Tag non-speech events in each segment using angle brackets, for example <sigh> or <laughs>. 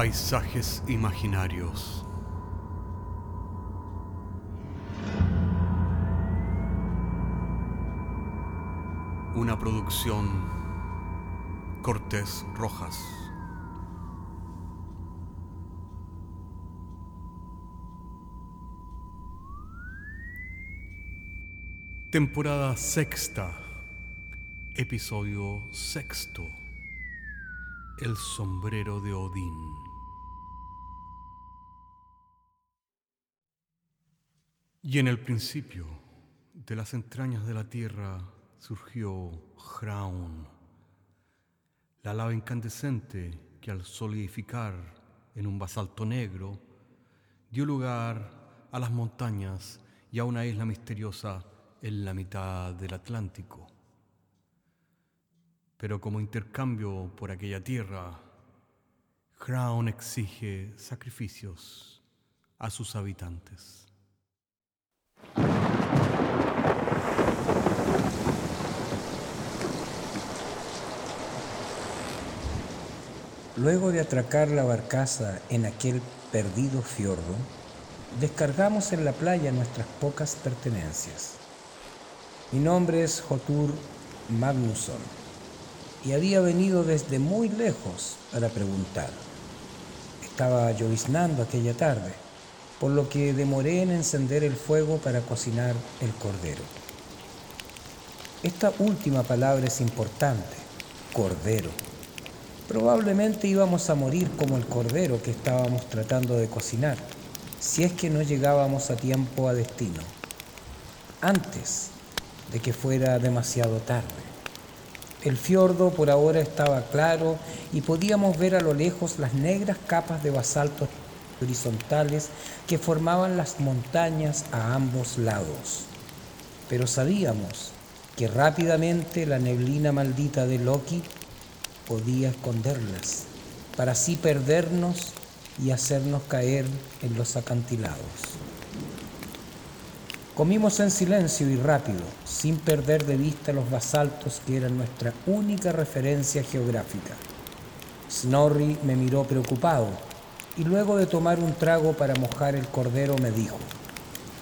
Paisajes imaginarios. Una producción Cortés Rojas. Temporada sexta, episodio sexto. El sombrero de Odín. Y en el principio, de las entrañas de la tierra, surgió Hraun, la lava incandescente que al solidificar en un basalto negro, dio lugar a las montañas y a una isla misteriosa en la mitad del Atlántico. Pero como intercambio por aquella tierra, Crown exige sacrificios a sus habitantes. Luego de atracar la barcaza en aquel perdido fiordo, descargamos en la playa nuestras pocas pertenencias. Mi nombre es Jotur Magnusson y había venido desde muy lejos para preguntar. Estaba lloviznando aquella tarde, por lo que demoré en encender el fuego para cocinar el cordero. Esta última palabra es importante, cordero. Probablemente íbamos a morir como el cordero que estábamos tratando de cocinar, si es que no llegábamos a tiempo a destino. Antes de que fuera demasiado tarde. El fiordo por ahora estaba claro y podíamos ver a lo lejos las negras capas de basaltos horizontales que formaban las montañas a ambos lados. Pero sabíamos que rápidamente la neblina maldita de Loki podía esconderlas, para así perdernos y hacernos caer en los acantilados. Comimos en silencio y rápido, sin perder de vista los basaltos que eran nuestra única referencia geográfica. Snorri me miró preocupado y luego de tomar un trago para mojar el cordero me dijo,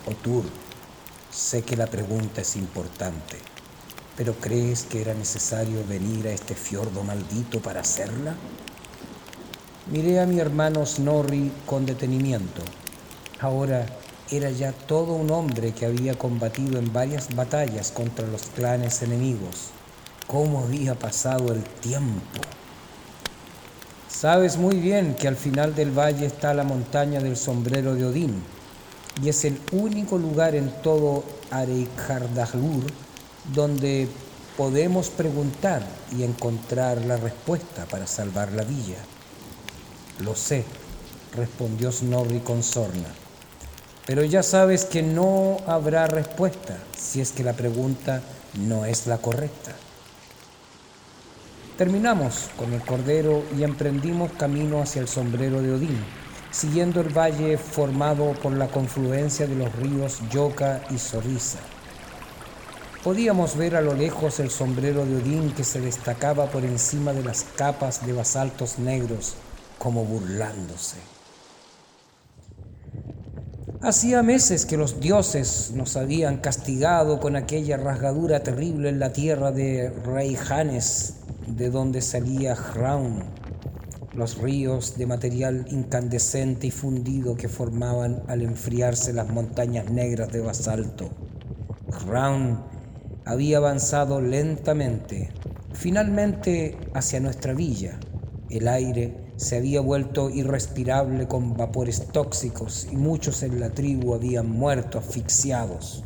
Otur, sé que la pregunta es importante, pero ¿crees que era necesario venir a este fiordo maldito para hacerla? Miré a mi hermano Snorri con detenimiento. Ahora era ya todo un hombre que había combatido en varias batallas contra los clanes enemigos. ¿Cómo había pasado el tiempo? Sabes muy bien que al final del valle está la montaña del sombrero de Odín y es el único lugar en todo Areikardalur donde podemos preguntar y encontrar la respuesta para salvar la villa. Lo sé, respondió Snorri con sorna. Pero ya sabes que no habrá respuesta si es que la pregunta no es la correcta. Terminamos con el cordero y emprendimos camino hacia el sombrero de Odín, siguiendo el valle formado por la confluencia de los ríos Yoka y Sorriza. Podíamos ver a lo lejos el sombrero de Odín que se destacaba por encima de las capas de basaltos negros, como burlándose. Hacía meses que los dioses nos habían castigado con aquella rasgadura terrible en la tierra de Rey Janes, de donde salía Hraun, los ríos de material incandescente y fundido que formaban al enfriarse las montañas negras de basalto. Hraun había avanzado lentamente, finalmente hacia nuestra villa. El aire se había vuelto irrespirable con vapores tóxicos y muchos en la tribu habían muerto asfixiados.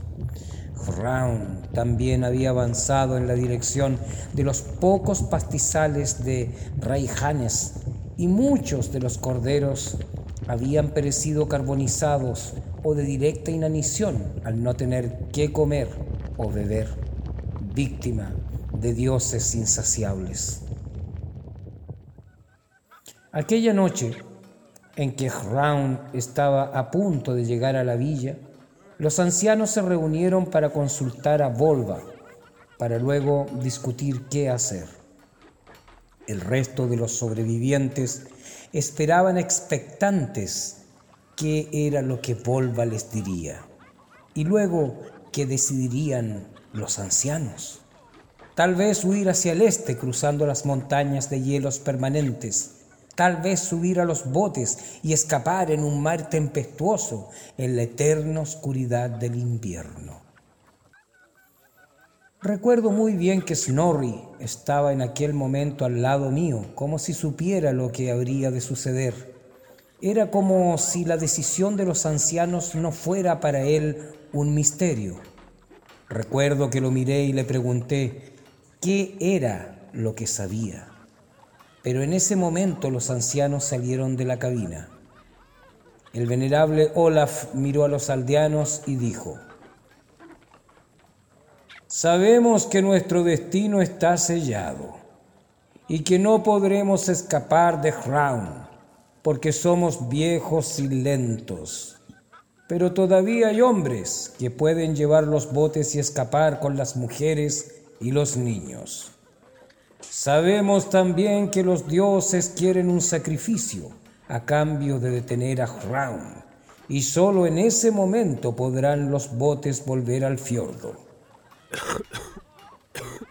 Brown también había avanzado en la dirección de los pocos pastizales de Raijanes y muchos de los corderos habían perecido carbonizados o de directa inanición al no tener qué comer o beber, víctima de dioses insaciables. Aquella noche en que Hraun estaba a punto de llegar a la villa, los ancianos se reunieron para consultar a Volva, para luego discutir qué hacer. El resto de los sobrevivientes esperaban expectantes qué era lo que Volva les diría y luego qué decidirían los ancianos. Tal vez huir hacia el este cruzando las montañas de hielos permanentes, tal vez subir a los botes y escapar en un mar tempestuoso en la eterna oscuridad del invierno. Recuerdo muy bien que Snorri estaba en aquel momento al lado mío, como si supiera lo que habría de suceder. Era como si la decisión de los ancianos no fuera para él un misterio. Recuerdo que lo miré y le pregunté qué era lo que sabía. Pero en ese momento los ancianos salieron de la cabina. El venerable Olaf miró a los aldeanos y dijo, Sabemos que nuestro destino está sellado y que no podremos escapar de Hraun porque somos viejos y lentos. Pero todavía hay hombres que pueden llevar los botes y escapar con las mujeres y los niños. Sabemos también que los dioses quieren un sacrificio a cambio de detener a Hraun, y solo en ese momento podrán los botes volver al fiordo.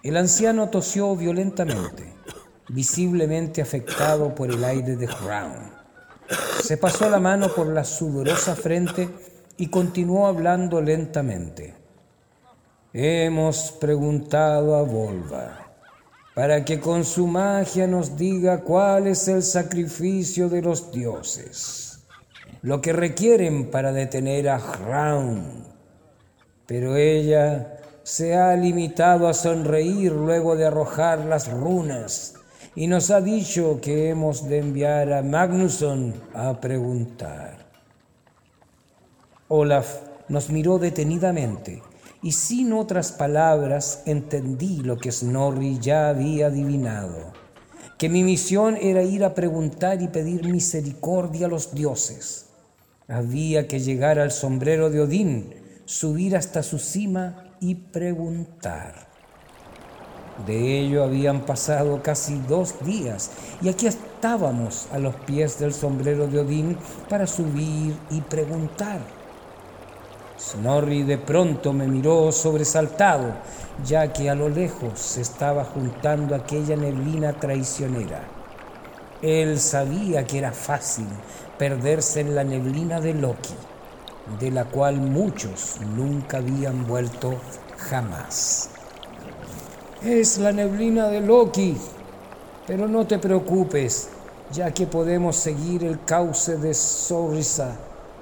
El anciano tosió violentamente, visiblemente afectado por el aire de Brown. Se pasó la mano por la sudorosa frente y continuó hablando lentamente. Hemos preguntado a Volva para que con su magia nos diga cuál es el sacrificio de los dioses, lo que requieren para detener a Hraun. Pero ella se ha limitado a sonreír luego de arrojar las runas y nos ha dicho que hemos de enviar a Magnusson a preguntar. Olaf nos miró detenidamente y sin otras palabras entendí lo que Snorri ya había adivinado, que mi misión era ir a preguntar y pedir misericordia a los dioses. Había que llegar al sombrero de Odín, subir hasta su cima y preguntar. De ello habían pasado casi dos días y aquí estábamos a los pies del sombrero de Odín para subir y preguntar. Snorri de pronto me miró sobresaltado, ya que a lo lejos se estaba juntando aquella neblina traicionera. Él sabía que era fácil perderse en la neblina de Loki de la cual muchos nunca habían vuelto jamás. Es la neblina de Loki, pero no te preocupes, ya que podemos seguir el cauce de Sorrisa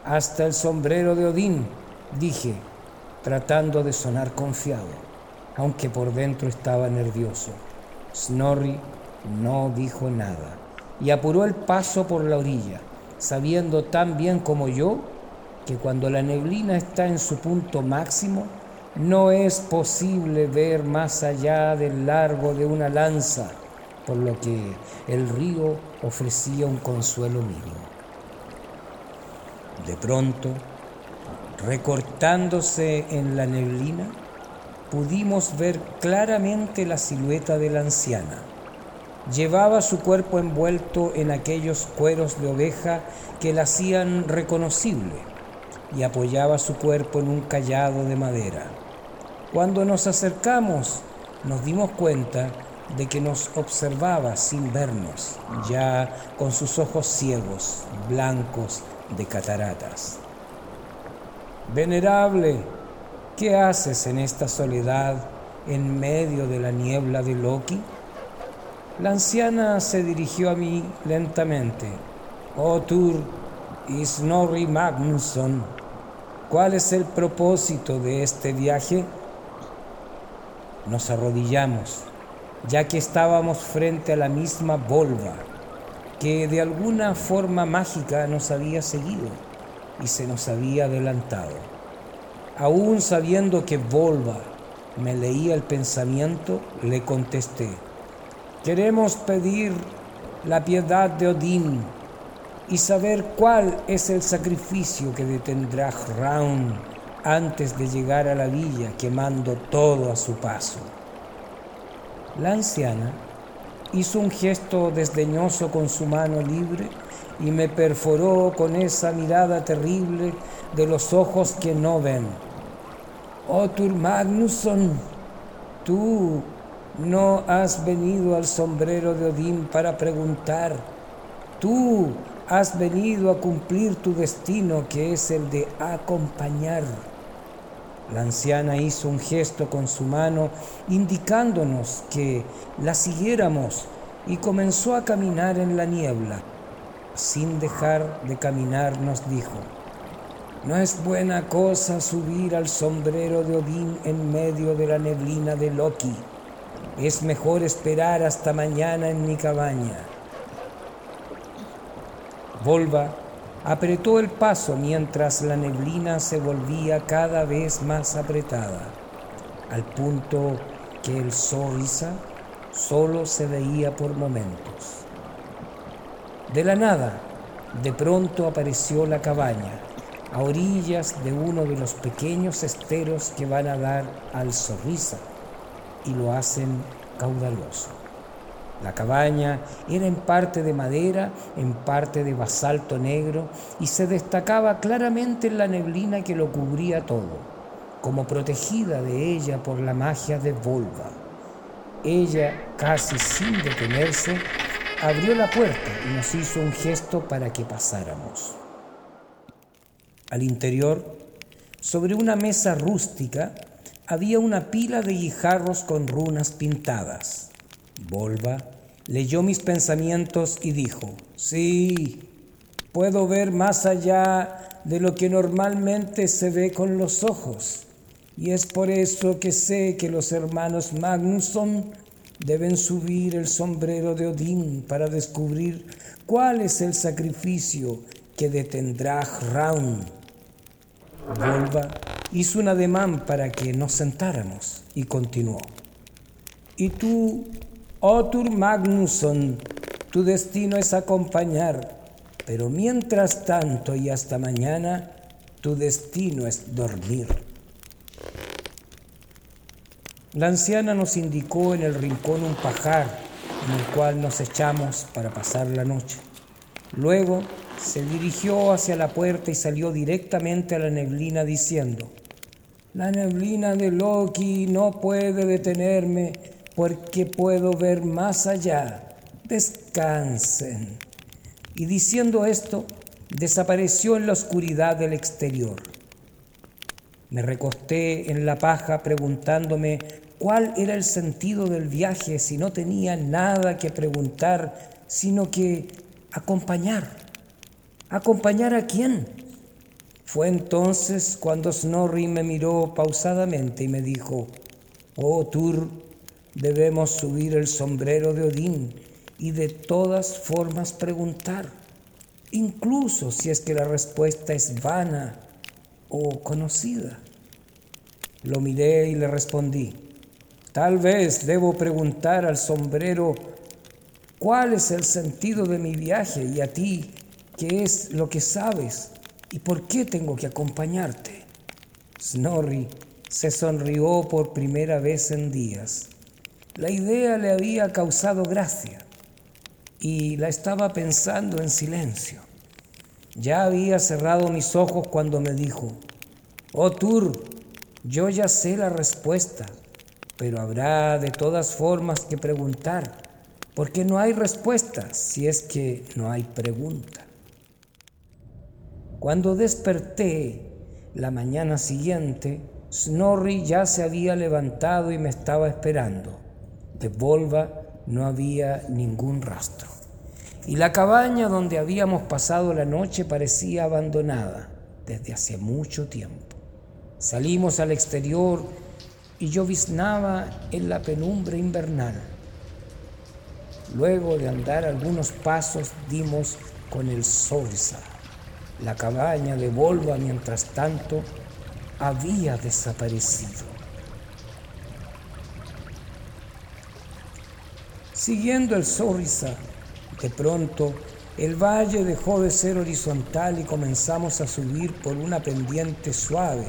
hasta el sombrero de Odín, dije, tratando de sonar confiado, aunque por dentro estaba nervioso. Snorri no dijo nada y apuró el paso por la orilla, sabiendo tan bien como yo que cuando la neblina está en su punto máximo, no es posible ver más allá del largo de una lanza, por lo que el río ofrecía un consuelo mínimo. De pronto, recortándose en la neblina, pudimos ver claramente la silueta de la anciana. Llevaba su cuerpo envuelto en aquellos cueros de oveja que la hacían reconocible y apoyaba su cuerpo en un callado de madera. Cuando nos acercamos, nos dimos cuenta de que nos observaba sin vernos, ya con sus ojos ciegos, blancos de cataratas. Venerable, ¿qué haces en esta soledad en medio de la niebla de Loki? La anciana se dirigió a mí lentamente. Otur y Snorri Magnusson ¿Cuál es el propósito de este viaje? Nos arrodillamos, ya que estábamos frente a la misma Volva, que de alguna forma mágica nos había seguido y se nos había adelantado. Aún sabiendo que Volva me leía el pensamiento, le contesté, queremos pedir la piedad de Odín y saber cuál es el sacrificio que detendrá Raun antes de llegar a la villa quemando todo a su paso. La anciana hizo un gesto desdeñoso con su mano libre y me perforó con esa mirada terrible de los ojos que no ven. Otur Magnusson, tú no has venido al sombrero de Odín para preguntar, tú has venido a cumplir tu destino que es el de acompañar. La anciana hizo un gesto con su mano indicándonos que la siguiéramos y comenzó a caminar en la niebla. Sin dejar de caminar nos dijo, no es buena cosa subir al sombrero de Odín en medio de la neblina de Loki. Es mejor esperar hasta mañana en mi cabaña. Volva apretó el paso mientras la neblina se volvía cada vez más apretada, al punto que el Soriza solo se veía por momentos. De la nada, de pronto apareció la cabaña, a orillas de uno de los pequeños esteros que van a dar al Sorriza y lo hacen caudaloso. La cabaña era en parte de madera, en parte de basalto negro y se destacaba claramente en la neblina que lo cubría todo, como protegida de ella por la magia de Volva. Ella, casi sin detenerse, abrió la puerta y nos hizo un gesto para que pasáramos. Al interior, sobre una mesa rústica, había una pila de guijarros con runas pintadas. Volva leyó mis pensamientos y dijo, sí, puedo ver más allá de lo que normalmente se ve con los ojos. Y es por eso que sé que los hermanos Magnusson deben subir el sombrero de Odín para descubrir cuál es el sacrificio que detendrá Hraun. Volva hizo un ademán para que nos sentáramos y continuó. Y tú Otur Magnusson, tu destino es acompañar, pero mientras tanto y hasta mañana, tu destino es dormir. La anciana nos indicó en el rincón un pajar en el cual nos echamos para pasar la noche. Luego se dirigió hacia la puerta y salió directamente a la neblina diciendo, La neblina de Loki no puede detenerme porque puedo ver más allá. Descansen. Y diciendo esto, desapareció en la oscuridad del exterior. Me recosté en la paja preguntándome cuál era el sentido del viaje si no tenía nada que preguntar, sino que acompañar. ¿Acompañar a quién? Fue entonces cuando Snorri me miró pausadamente y me dijo, Oh Tur, Debemos subir el sombrero de Odín y de todas formas preguntar, incluso si es que la respuesta es vana o conocida. Lo miré y le respondí, tal vez debo preguntar al sombrero cuál es el sentido de mi viaje y a ti qué es lo que sabes y por qué tengo que acompañarte. Snorri se sonrió por primera vez en días la idea le había causado gracia y la estaba pensando en silencio. Ya había cerrado mis ojos cuando me dijo, Oh Tur, yo ya sé la respuesta, pero habrá de todas formas que preguntar, porque no hay respuesta si es que no hay pregunta. Cuando desperté la mañana siguiente, Snorri ya se había levantado y me estaba esperando. De Volva no había ningún rastro. Y la cabaña donde habíamos pasado la noche parecía abandonada desde hace mucho tiempo. Salimos al exterior y lloviznaba en la penumbra invernal. Luego de andar algunos pasos dimos con el Sorsa. La cabaña de Volva, mientras tanto, había desaparecido. Siguiendo el Sorriza, de pronto el valle dejó de ser horizontal y comenzamos a subir por una pendiente suave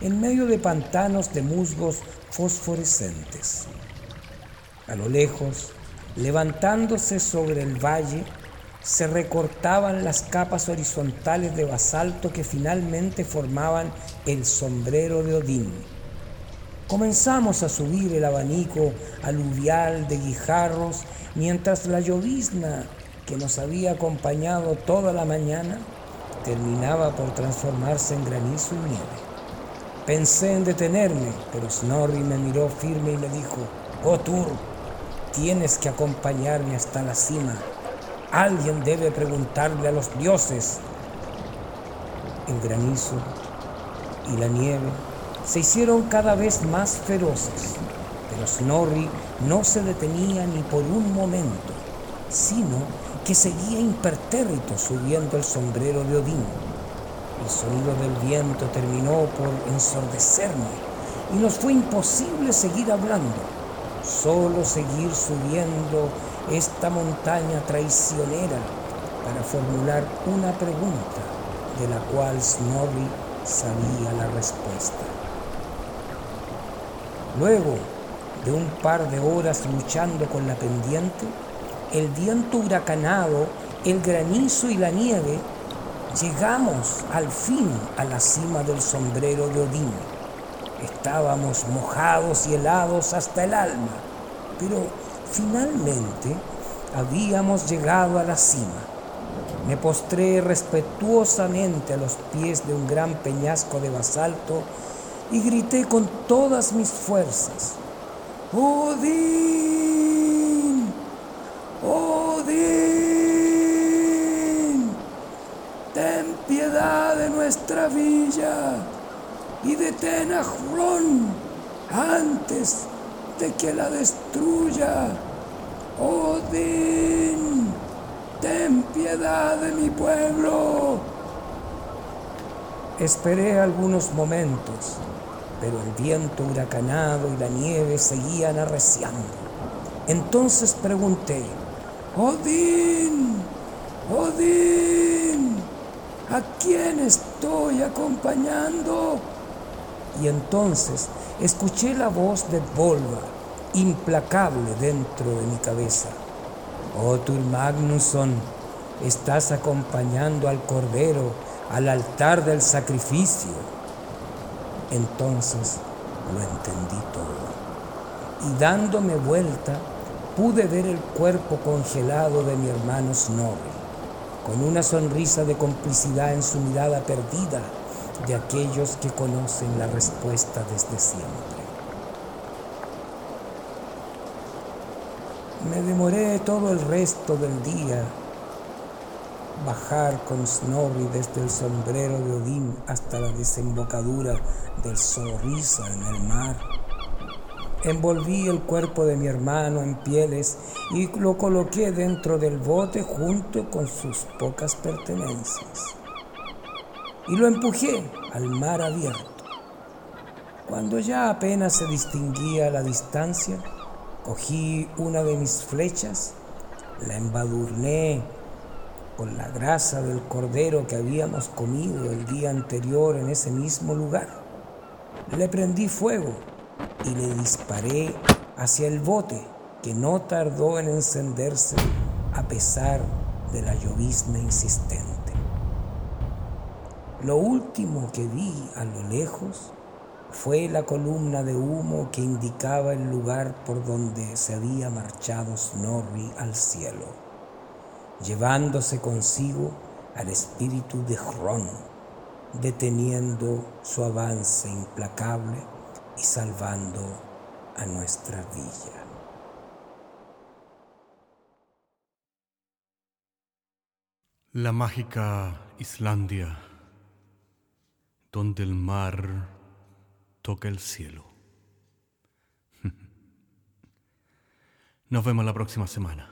en medio de pantanos de musgos fosforescentes. A lo lejos, levantándose sobre el valle, se recortaban las capas horizontales de basalto que finalmente formaban el sombrero de Odín. Comenzamos a subir el abanico aluvial de guijarros mientras la llovizna que nos había acompañado toda la mañana terminaba por transformarse en granizo y nieve. Pensé en detenerme, pero Snorri me miró firme y me dijo, Oh Tur, tienes que acompañarme hasta la cima. Alguien debe preguntarle a los dioses. El granizo y la nieve se hicieron cada vez más feroces, pero Snorri no se detenía ni por un momento, sino que seguía impertérrito subiendo el sombrero de Odín. El sonido del viento terminó por ensordecerme y nos fue imposible seguir hablando, solo seguir subiendo esta montaña traicionera para formular una pregunta de la cual Snorri sabía la respuesta. Luego de un par de horas luchando con la pendiente, el viento huracanado, el granizo y la nieve, llegamos al fin a la cima del sombrero de Odín. Estábamos mojados y helados hasta el alma, pero finalmente habíamos llegado a la cima. Me postré respetuosamente a los pies de un gran peñasco de basalto y grité con todas mis fuerzas, Odín, Odín, ten piedad de nuestra villa y detén a Hrón antes de que la destruya. Odín, ten piedad de mi pueblo. Esperé algunos momentos pero el viento huracanado y la nieve seguían arreciando. Entonces pregunté, Odín, Odín, ¿a quién estoy acompañando? Y entonces escuché la voz de Volva, implacable dentro de mi cabeza. Otur Magnusson, estás acompañando al Cordero al altar del sacrificio. Entonces lo entendí todo. Y dándome vuelta, pude ver el cuerpo congelado de mi hermano Snorri, con una sonrisa de complicidad en su mirada perdida de aquellos que conocen la respuesta desde siempre. Me demoré todo el resto del día bajar con Snorri desde el sombrero de Odín hasta la desembocadura del Zorriza en el mar. Envolví el cuerpo de mi hermano en pieles y lo coloqué dentro del bote junto con sus pocas pertenencias. Y lo empujé al mar abierto. Cuando ya apenas se distinguía la distancia, cogí una de mis flechas, la embadurné con la grasa del cordero que habíamos comido el día anterior en ese mismo lugar. Le prendí fuego y le disparé hacia el bote que no tardó en encenderse a pesar de la llovizna insistente. Lo último que vi a lo lejos fue la columna de humo que indicaba el lugar por donde se había marchado Snorri al cielo llevándose consigo al espíritu de Hrón, deteniendo su avance implacable y salvando a nuestra villa. La mágica Islandia, donde el mar toca el cielo. <laughs> Nos vemos la próxima semana.